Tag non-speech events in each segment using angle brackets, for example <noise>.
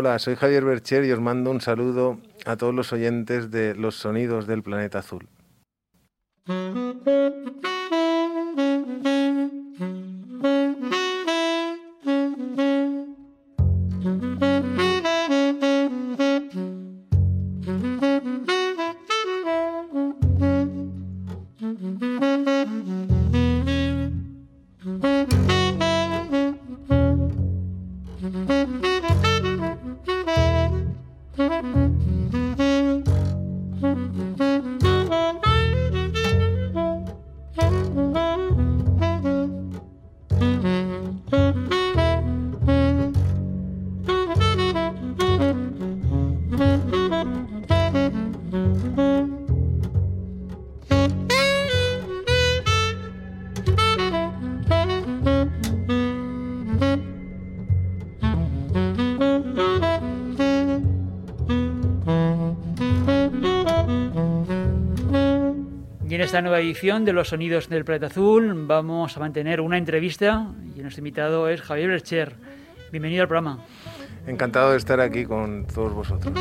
Hola, soy Javier Bercher y os mando un saludo a todos los oyentes de Los Sonidos del Planeta Azul. De Los Sonidos del Planeta Azul vamos a mantener una entrevista y nuestro invitado es Javier Bercher. Bienvenido al programa. Encantado de estar aquí con todos vosotros.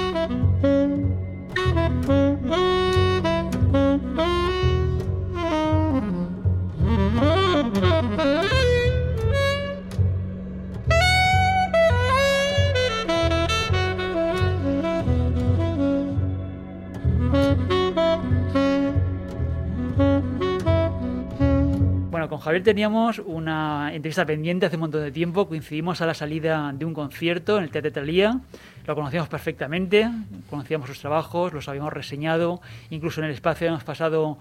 Javier teníamos una entrevista pendiente hace un montón de tiempo, coincidimos a la salida de un concierto en el Teatro Talía, lo conocíamos perfectamente, conocíamos sus trabajos, los habíamos reseñado, incluso en el espacio hemos pasado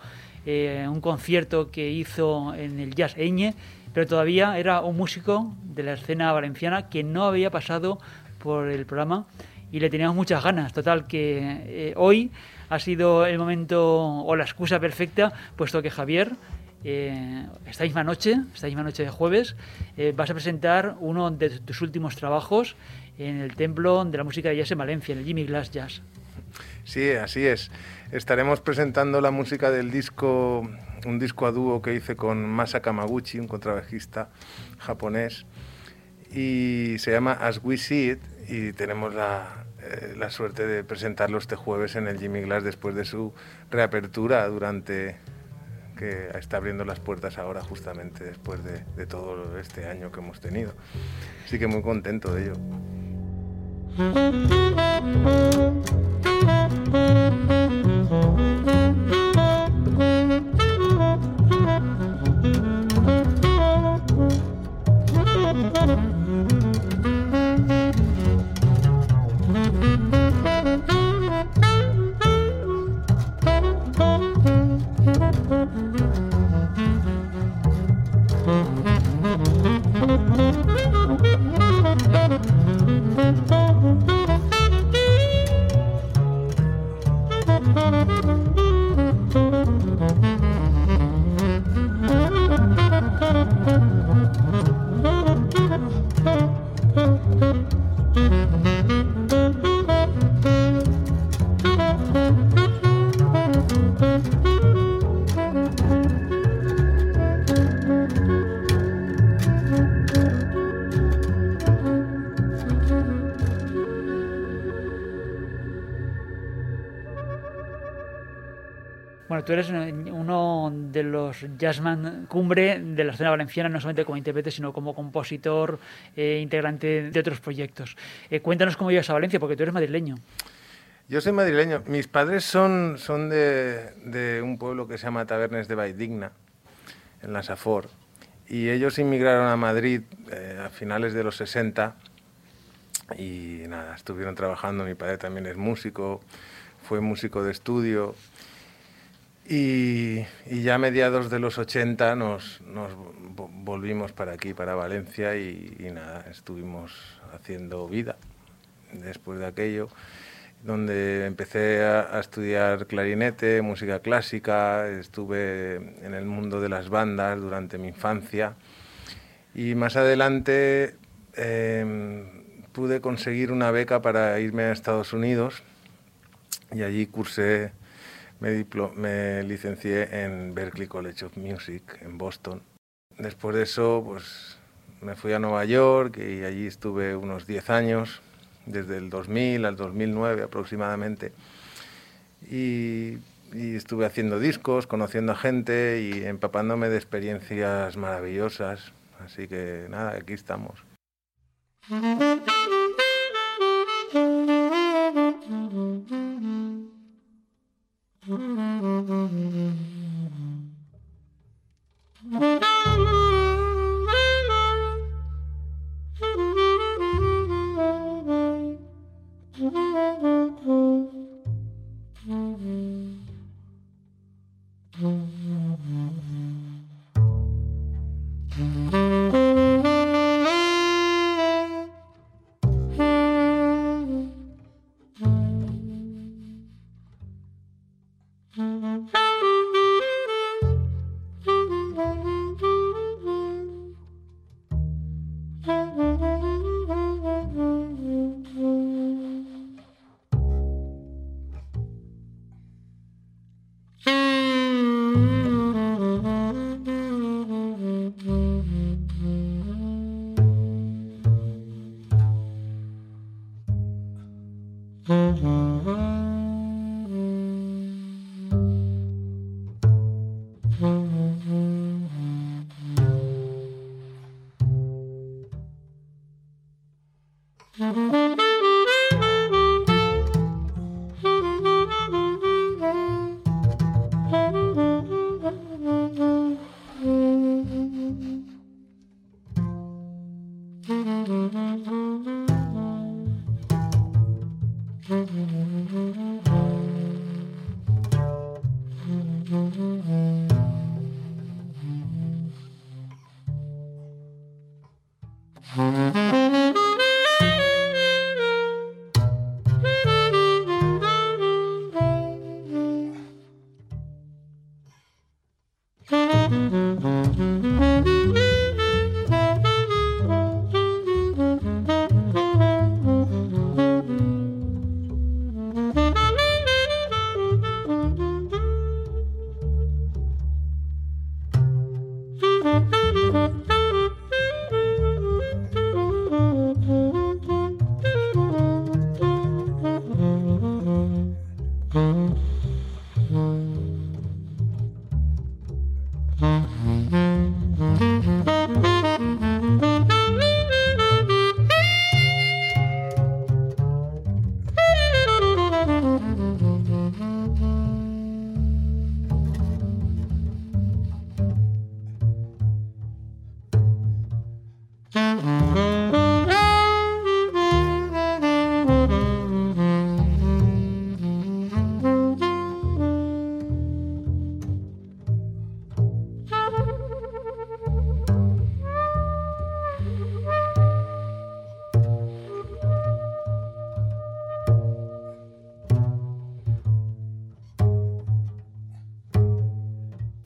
eh, un concierto que hizo en el Jazz Eñe, pero todavía era un músico de la escena valenciana que no había pasado por el programa y le teníamos muchas ganas. Total, que eh, hoy ha sido el momento o la excusa perfecta, puesto que Javier eh, esta misma noche, esta misma noche de jueves, eh, vas a presentar uno de tus últimos trabajos en el Templo de la Música de Jazz en Valencia, en el Jimmy Glass Jazz. Sí, así es. Estaremos presentando la música del disco, un disco a dúo que hice con Masa Kamaguchi, un contrabajista japonés, y se llama As We See It, y tenemos la, eh, la suerte de presentarlo este jueves en el Jimmy Glass después de su reapertura durante que está abriendo las puertas ahora justamente después de, todo este año que hemos tenido. Así que muy contento de ello. Tú eres uno de los jazzman cumbre de la escena valenciana, no solamente como intérprete, sino como compositor, eh, integrante de otros proyectos. Eh, cuéntanos cómo llegas a Valencia, porque tú eres madrileño. Yo soy madrileño. Mis padres son, son de, un pueblo que se llama Tabernes de Vaidigna, en la Safor. Y ellos inmigraron a Madrid eh, a finales de los 60 y nada, estuvieron trabajando. Mi padre también es músico, fue músico de estudio y, ya a mediados de los 80 nos, nos volvimos para aquí, para Valencia, y, nada, estuvimos haciendo vida después de aquello, donde empecé a, estudiar clarinete, música clásica, estuve en el mundo de las bandas durante mi infancia, y más adelante em, pude conseguir una beca para irme a Estados Unidos, y allí cursé me, licencié en Berklee College of Music en Boston. Después de eso, pues me fui a Nueva York y allí estuve unos 10 años desde el 2000 al 2009 aproximadamente. Y estuve haciendo discos, conociendo a gente y empapándome de experiencias maravillosas. Así que nada, aquí estamos. Mm-hmm. Y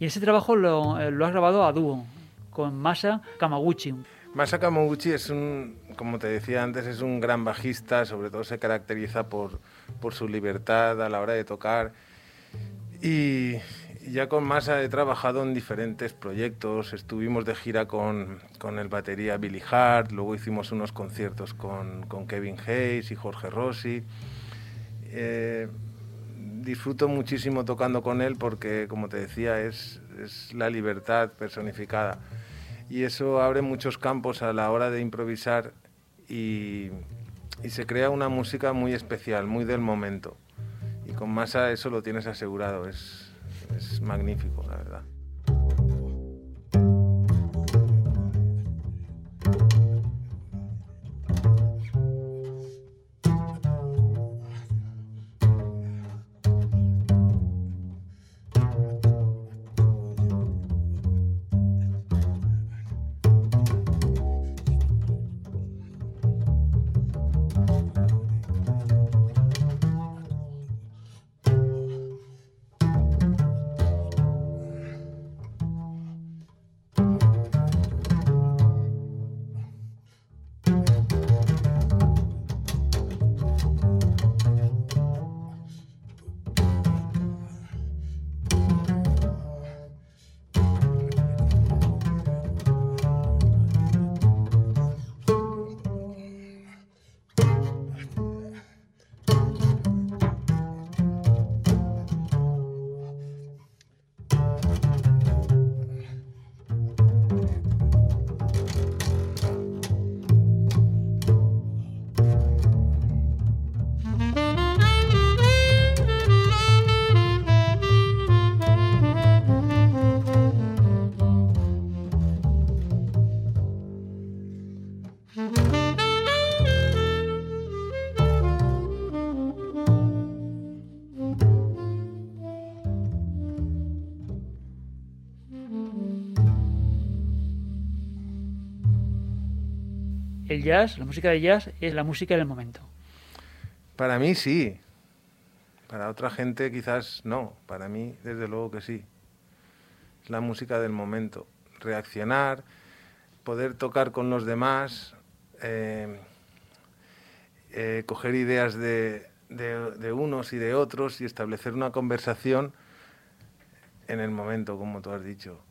ese trabajo lo, eh, lo has grabado a dúo con Masa Kamaguchi. Masa Kamaguchi es un, como te decía antes, es un gran bajista, sobre todo se caracteriza por, por su libertad a la hora de tocar. Y ya con Masa he trabajado en diferentes proyectos, estuvimos de gira con, con el batería Billy Hart, luego hicimos unos conciertos con, con Kevin Hayes y Jorge Rossi. Eh, disfruto muchísimo tocando con él porque, como te decía, es, es, la libertad personificada. Y eso abre muchos campos a la hora de improvisar y, se crea una música muy especial, muy del momento. Y con Masa eso lo tienes asegurado, es, es magnífico, la verdad. Jazz, la música de jazz, es la música del momento. Para mí sí. Para otra gente quizás no. Para mí, desde luego que sí. Es la música del momento. Reaccionar, poder tocar con los demás, eh, eh, coger ideas de, de unos y de otros y establecer una conversación en el momento, como tú has dicho.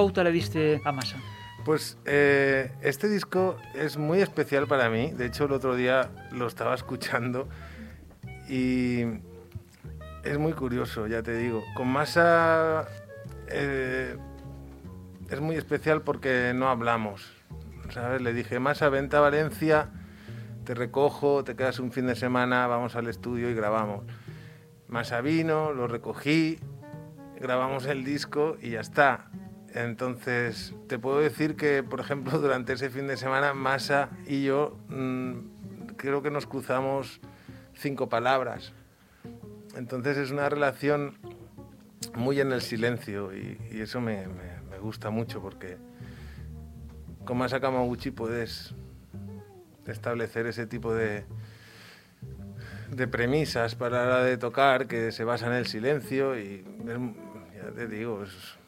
Pauta le diste a Masa? Pues eh, este disco es muy especial para mí. De hecho, el otro día lo estaba escuchando y es muy curioso, ya te digo. Con Masa eh, es muy especial porque no hablamos. ¿sabes? Le dije, Masa, vente a Valencia, te recojo, te quedas un fin de semana, vamos al estudio y grabamos. Masa vino, lo recogí, grabamos el disco y ya está. Entonces, te puedo decir que, por ejemplo, <laughs> durante ese fin de semana, Masa y yo mm, creo que nos cruzamos cinco palabras. Entonces es una relación muy en el silencio y, eso me, gusta mucho porque con Masa Kamaguchi puedes establecer ese tipo de, de premisas para la hora de tocar que se basa en el silencio y ya te digo, es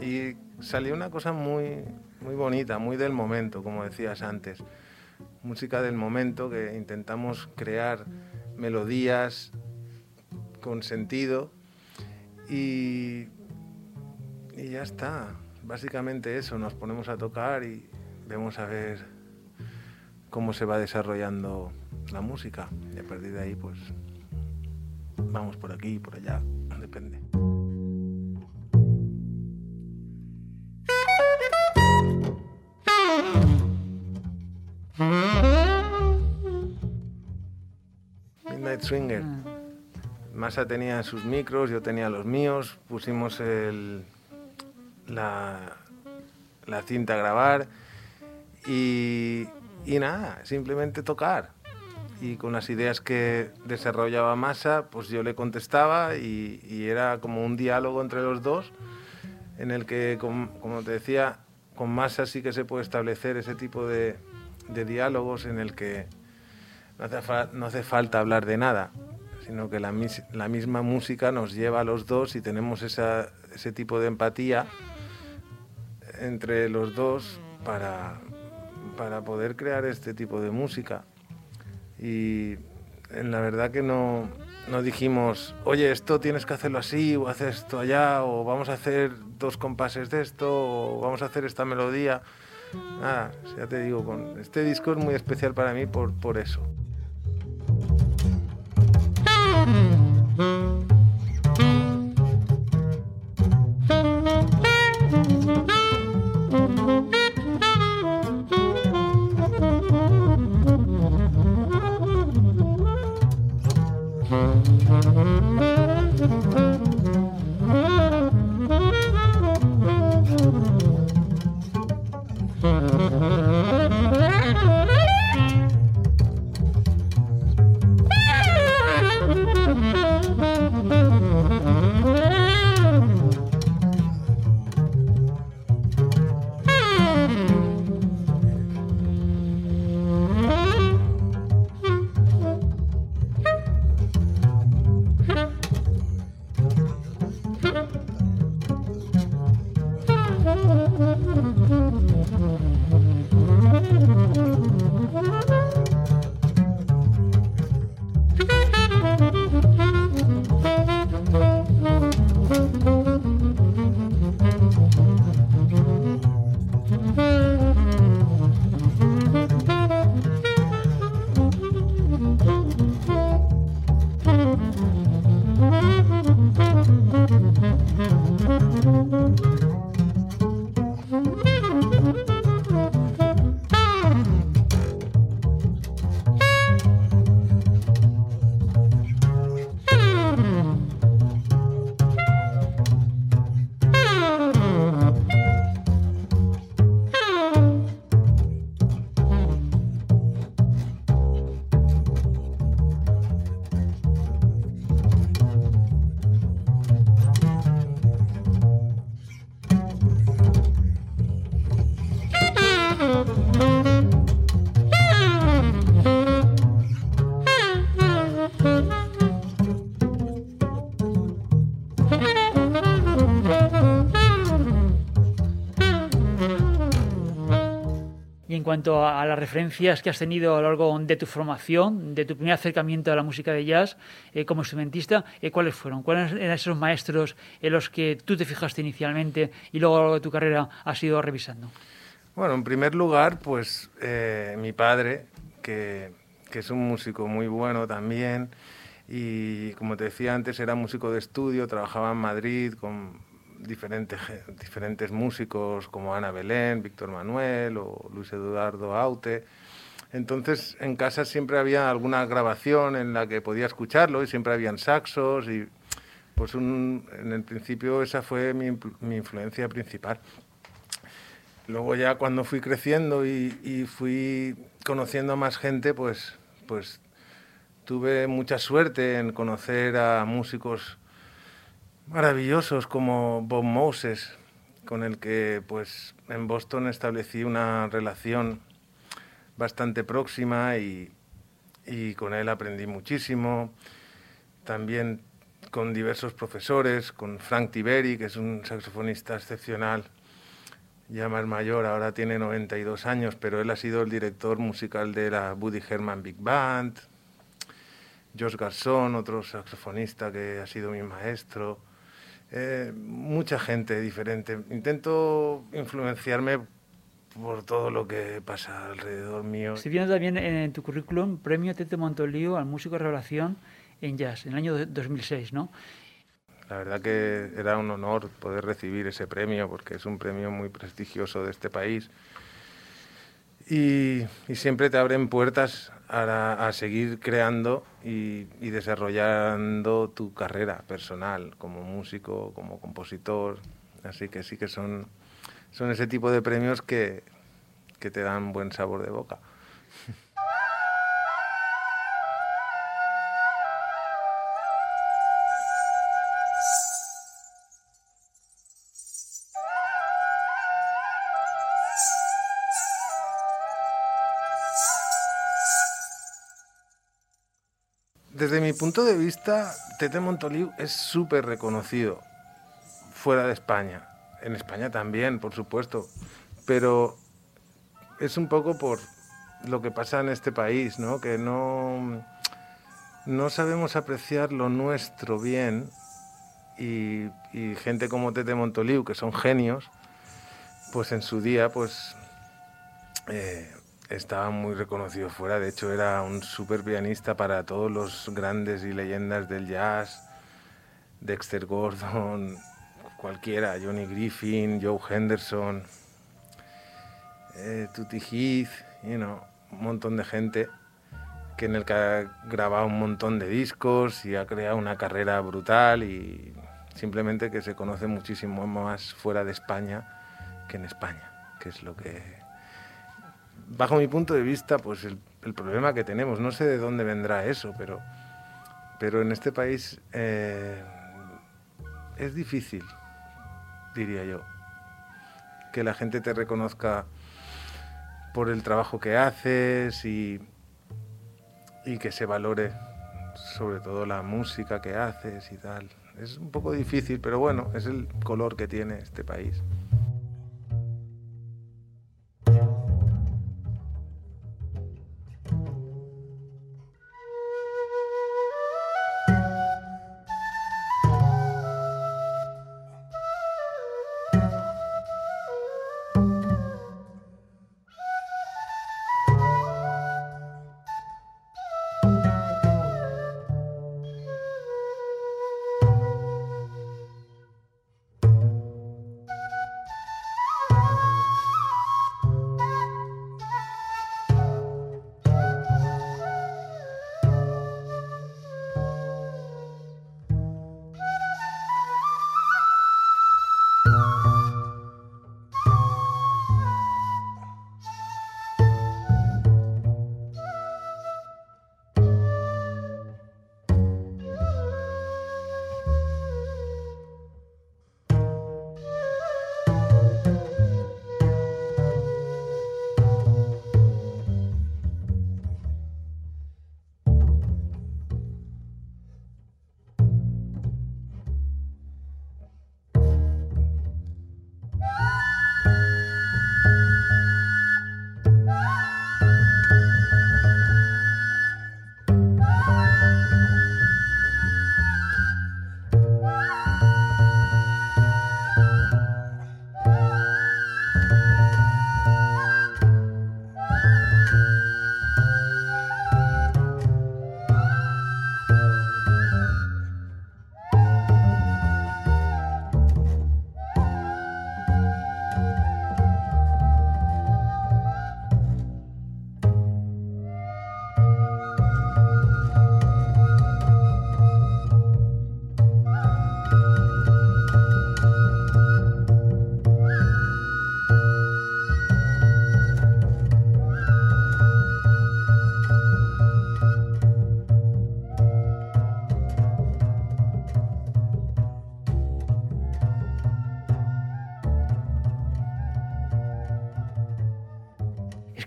y salió una cosa muy, muy bonita, muy del momento, como decías antes. Música del momento que intentamos crear melodías con sentido y, y ya está. Básicamente eso, nos ponemos a tocar y vemos a ver cómo se va desarrollando la música. Y a partir de ahí, pues vamos por aquí y por allá, depende. Midnight Swinger. Masa tenía sus micros, yo tenía los míos, pusimos el, la, la cinta a grabar y, y nada, simplemente tocar. Y con las ideas que desarrollaba Masa, pues yo le contestaba y, y era como un diálogo entre los dos en el que, como te decía, con Masa sí que se puede establecer ese tipo de, de diálogos en el que no hace, no hace, falta hablar de nada, sino que la, la, misma música nos lleva a los dos y tenemos esa, ese tipo de empatía entre los dos para, para poder crear este tipo de música. Y la verdad que no, no dijimos, oye, esto tienes que hacerlo así, o haces esto allá, o vamos a hacer dos compases de esto, o vamos a hacer esta melodía. Nada, ya te digo, con este disco es muy especial para mí por, por eso. Cuanto a, las referencias que has tenido a lo largo de tu formación, de tu primer acercamiento a la música de jazz eh, como instrumentista, eh, ¿cuáles fueron? ¿Cuáles eran esos maestros en los que tú te fijaste inicialmente y luego a lo largo de tu carrera has ido revisando? Bueno, en primer lugar, pues eh, mi padre, que, que es un músico muy bueno también, y como te decía antes, era músico de estudio, trabajaba en Madrid con diferentes, diferentes músicos como Ana Belén, Víctor Manuel o Luis Eduardo Aute. Entonces en casa siempre había alguna grabación en la que podía escucharlo y siempre habían saxos y pues un, en el principio esa fue mi, mi, influencia principal. Luego ya cuando fui creciendo y, y, fui conociendo a más gente, pues, pues tuve mucha suerte en conocer a músicos maravillosos como Bob Moses, con el que pues en Boston establecí una relación bastante próxima y, y con él aprendí muchísimo. También con diversos profesores, con Frank Tiberi, que es un saxofonista excepcional, ya más mayor, ahora tiene 92 años, pero él ha sido el director musical de la Buddy Herman Big Band. Josh Garzón, otro saxofonista que ha sido mi maestro. Eh, mucha gente diferente. Intento influenciarme por todo lo que pasa alrededor mío. Estoy viendo también en tu currículum premio Tete Montolío al músico de revelación en jazz, en el año 2006, ¿no? La verdad que era un honor poder recibir ese premio porque es un premio muy prestigioso de este país y, siempre te abren puertas a, seguir creando y, desarrollando tu carrera personal como músico, como compositor. Así que sí que son, son ese tipo de premios que, que te dan buen sabor de boca. <laughs> desde mi punto de vista, Tete Montoliu es súper reconocido fuera de España. En España también, por supuesto. Pero es un poco por lo que pasa en este país, ¿no? Que no, no sabemos apreciar lo nuestro bien y, gente como Tete Montoliu, que son genios, pues en su día, pues eh, estaba muy reconocido fuera, de hecho era un super pianista para todos los grandes y leyendas del jazz, Dexter Gordon, cualquiera, Johnny Griffin, Joe Henderson, eh, Tutti Heath, you know, un montón de gente que en el que ha grabado un montón de discos y ha creado una carrera brutal y simplemente que se conoce muchísimo más fuera de España que en España, que es lo que, bajo mi punto de vista, pues el, problema que tenemos, no sé de dónde vendrá eso, pero, pero en este país eh, es difícil, diría yo, que la gente te reconozca por el trabajo que haces y y que se valore sobre todo la música que haces y tal. Es un poco difícil, pero bueno, es el color que tiene este país.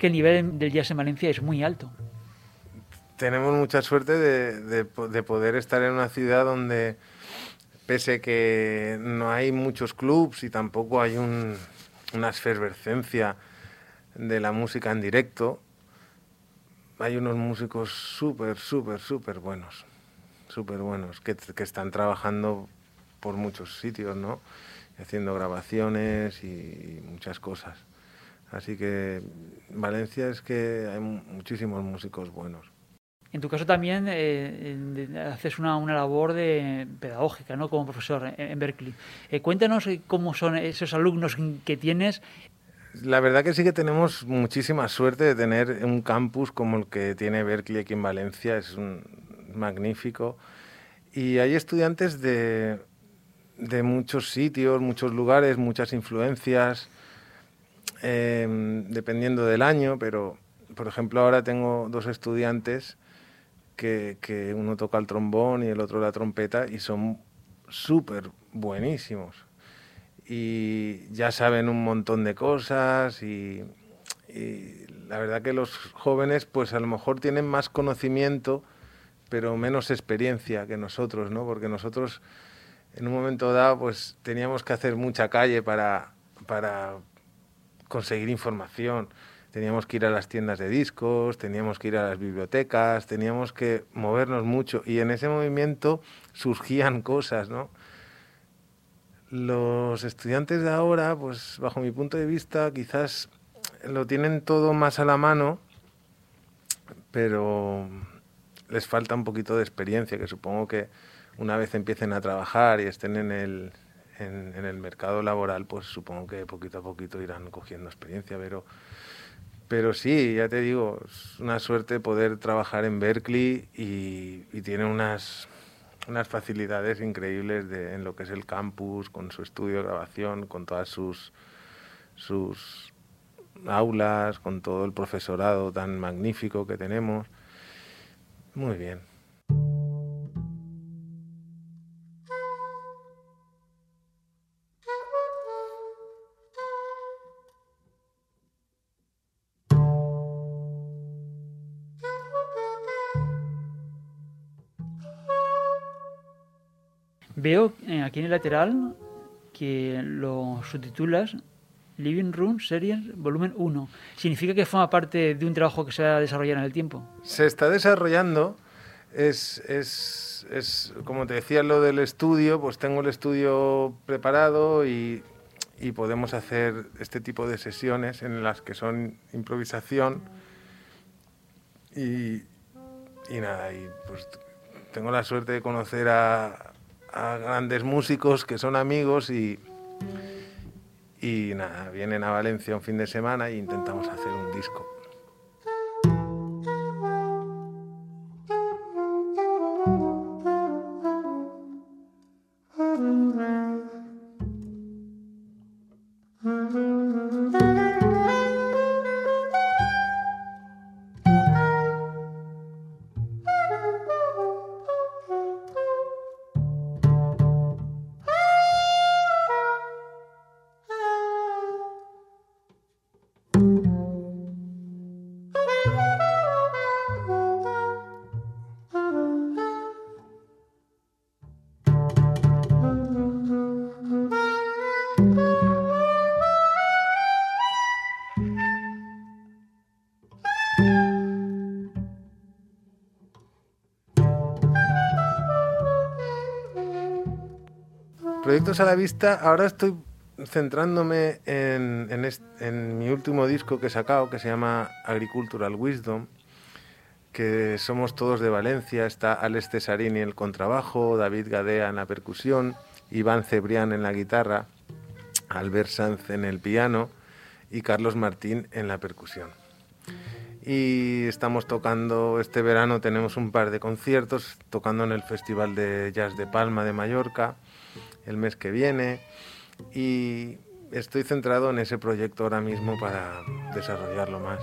Que el nivel del jazz en Valencia es muy alto. Tenemos mucha suerte de, poder estar en una ciudad donde, pese que no hay muchos clubs y tampoco hay una efervescencia de la música en directo, hay unos músicos súper, súper, súper buenos, súper buenos, que, que, están trabajando por muchos sitios, ¿no? Haciendo grabaciones y muchas cosas. Así que Valencia es que hay muchísimos músicos buenos. En tu caso también eh, haces una, labor de pedagógica, ¿no? Como profesor en, Berkeley. Eh, cuéntanos eh, cómo son esos alumnos que tienes. La verdad que sí que tenemos muchísima suerte de tener un campus como el que tiene Berkeley aquí en Valencia. Es un magnífico. Y hay estudiantes de, de muchos sitios, muchos lugares, muchas influencias. Em, dependiendo del año, pero por ejemplo ahora tengo dos estudiantes que, que uno toca el trombón y el otro la trompeta y son súper buenísimos. Y ya saben un montón de cosas y, y la verdad que los jóvenes pues a lo mejor tienen más conocimiento pero menos experiencia que nosotros, ¿no? Porque nosotros en un momento dado pues teníamos que hacer mucha calle para, para, conseguir información. Teníamos que ir a las tiendas de discos, teníamos que ir a las bibliotecas, teníamos que movernos mucho y en ese movimiento surgían <laughs> cosas, ¿no? Los estudiantes de ahora, pues bajo mi punto de vista, quizás lo tienen todo más a la mano, pero les falta un poquito de experiencia, que supongo que una vez empiecen a trabajar y estén en el, en, el mercado laboral, pues supongo que poquito a poquito irán cogiendo experiencia, pero, pero sí, ya te digo, es una suerte poder trabajar en Berkeley y, y tiene unas, unas facilidades increíbles de, en lo que es el campus, con su estudio de grabación, con todas sus, sus aulas, con todo el profesorado tan magnífico que tenemos. Muy bien. Veo eh, aquí en el lateral que lo subtitulas Living Room Series Volumen 1. ¿Significa que forma parte de un trabajo que se va a desarrollar en el tiempo? Se está desarrollando. Es, es, es como te decía, lo del estudio, pues tengo el estudio preparado y, y podemos hacer este tipo de sesiones en las que son improvisación y, y nada, y pues tengo la suerte de conocer a, a grandes músicos que son amigos y, y nada, vienen a Valencia un fin de semana e intentamos hacer un disco. Proyectos a la vista, ahora estoy centrándome en, en, mi último disco que he sacado, que se llama Agricultural Wisdom, que somos todos de Valencia, está Alex Cesarini en el contrabajo, David Gadea en la percusión, Iván Cebrián en la guitarra, Albert Sanz en el piano y Carlos Martín en la percusión. Y estamos tocando, este verano tenemos un par de conciertos, tocando en el Festival de Jazz de Palma de Mallorca, el mes que viene y estoy centrado en ese proyecto ahora mismo para desarrollarlo más.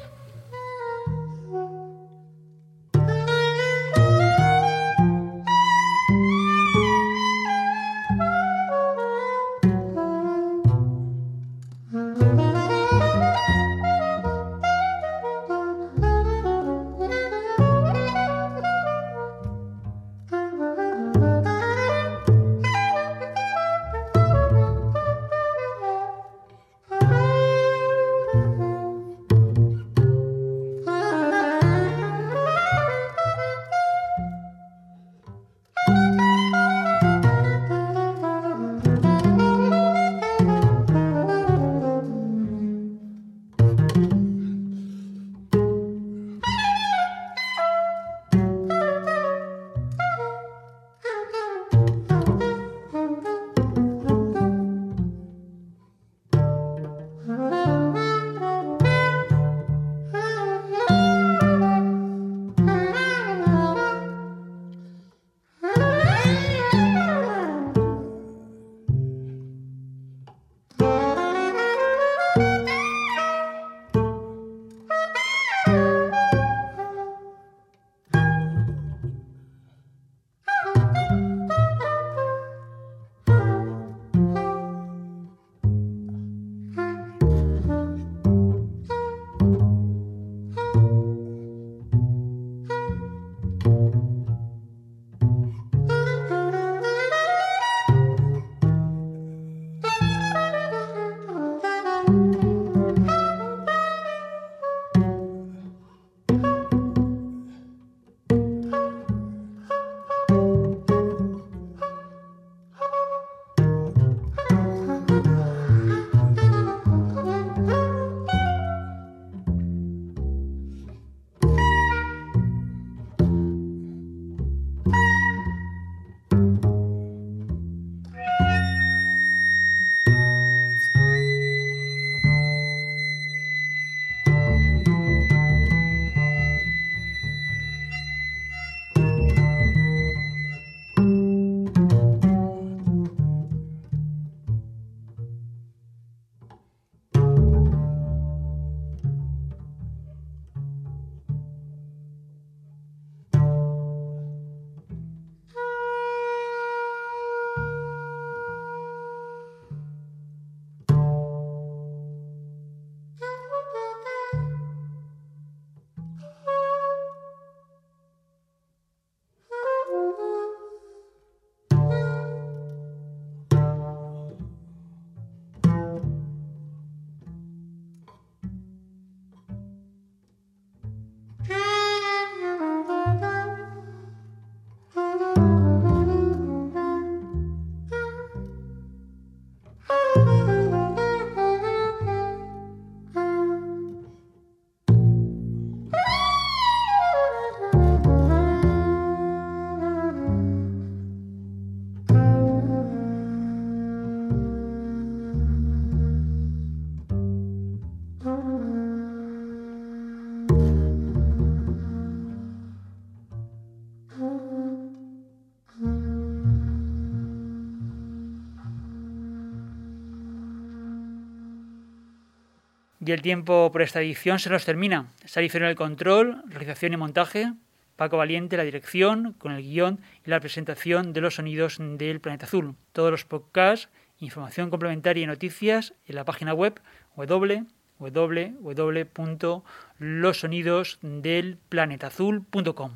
Y el tiempo por esta edición se nos termina. Sari el control, realización y montaje. Paco Valiente la dirección, con el guion y la presentación de los sonidos del Planeta Azul. Todos los podcasts, información complementaria y noticias en la página web www.losonidosdelplanetazul.com.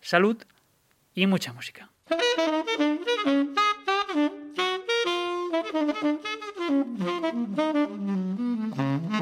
Salud y mucha música. <laughs>